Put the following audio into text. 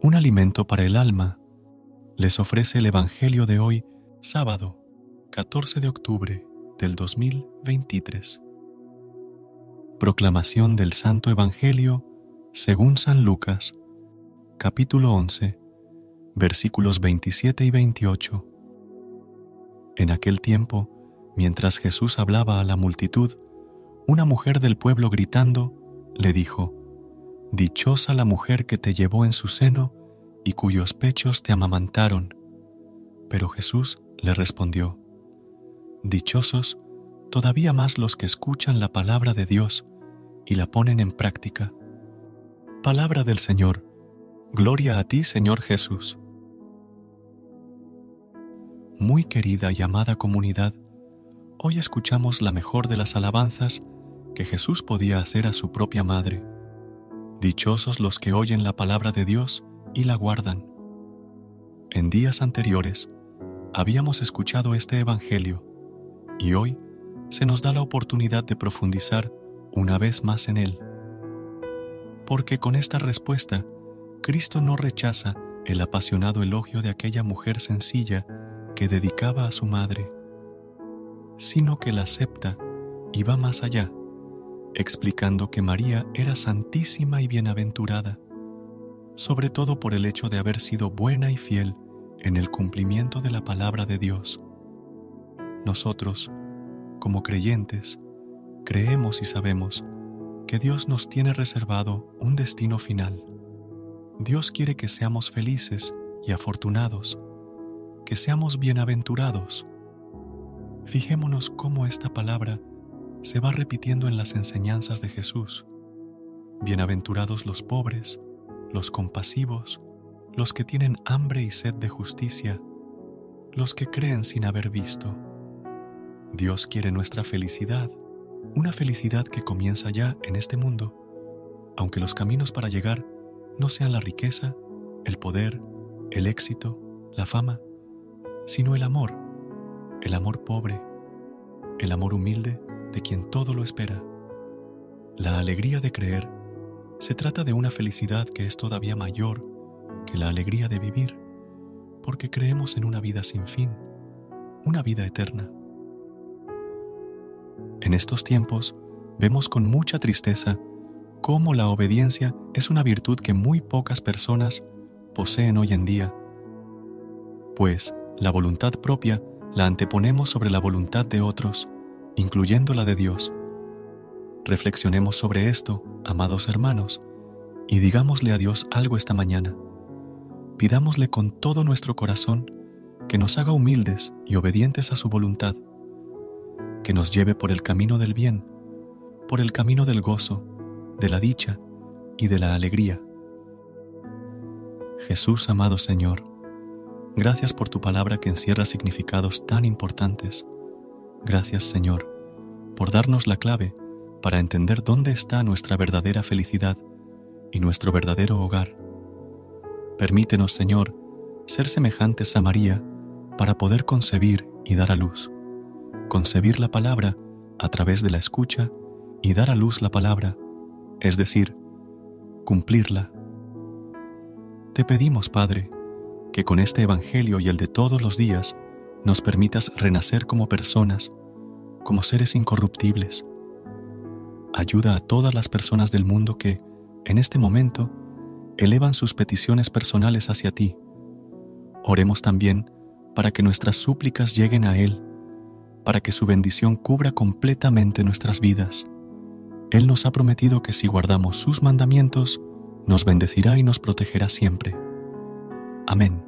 Un alimento para el alma, les ofrece el Evangelio de hoy, sábado 14 de octubre del 2023. Proclamación del Santo Evangelio según San Lucas, capítulo 11, versículos 27 y 28. En aquel tiempo, mientras Jesús hablaba a la multitud, una mujer del pueblo gritando le dijo, Dichosa la mujer que te llevó en su seno y cuyos pechos te amamantaron. Pero Jesús le respondió, Dichosos todavía más los que escuchan la palabra de Dios y la ponen en práctica. Palabra del Señor. Gloria a ti, Señor Jesús. Muy querida y amada comunidad, hoy escuchamos la mejor de las alabanzas que Jesús podía hacer a su propia madre. Dichosos los que oyen la palabra de Dios y la guardan. En días anteriores habíamos escuchado este Evangelio y hoy se nos da la oportunidad de profundizar una vez más en él. Porque con esta respuesta, Cristo no rechaza el apasionado elogio de aquella mujer sencilla que dedicaba a su madre, sino que la acepta y va más allá explicando que María era santísima y bienaventurada, sobre todo por el hecho de haber sido buena y fiel en el cumplimiento de la palabra de Dios. Nosotros, como creyentes, creemos y sabemos que Dios nos tiene reservado un destino final. Dios quiere que seamos felices y afortunados, que seamos bienaventurados. Fijémonos cómo esta palabra se va repitiendo en las enseñanzas de Jesús. Bienaventurados los pobres, los compasivos, los que tienen hambre y sed de justicia, los que creen sin haber visto. Dios quiere nuestra felicidad, una felicidad que comienza ya en este mundo, aunque los caminos para llegar no sean la riqueza, el poder, el éxito, la fama, sino el amor, el amor pobre, el amor humilde de quien todo lo espera. La alegría de creer se trata de una felicidad que es todavía mayor que la alegría de vivir, porque creemos en una vida sin fin, una vida eterna. En estos tiempos vemos con mucha tristeza cómo la obediencia es una virtud que muy pocas personas poseen hoy en día, pues la voluntad propia la anteponemos sobre la voluntad de otros incluyendo la de Dios. Reflexionemos sobre esto, amados hermanos, y digámosle a Dios algo esta mañana. Pidámosle con todo nuestro corazón que nos haga humildes y obedientes a su voluntad, que nos lleve por el camino del bien, por el camino del gozo, de la dicha y de la alegría. Jesús amado Señor, gracias por tu palabra que encierra significados tan importantes Gracias Señor por darnos la clave para entender dónde está nuestra verdadera felicidad y nuestro verdadero hogar. Permítenos, Señor, ser semejantes a María para poder concebir y dar a luz. Concebir la palabra a través de la escucha y dar a luz la palabra, es decir, cumplirla. Te pedimos, Padre, que con este Evangelio y el de todos los días nos permitas renacer como personas, como seres incorruptibles. Ayuda a todas las personas del mundo que, en este momento, elevan sus peticiones personales hacia ti. Oremos también para que nuestras súplicas lleguen a Él, para que su bendición cubra completamente nuestras vidas. Él nos ha prometido que si guardamos sus mandamientos, nos bendecirá y nos protegerá siempre. Amén.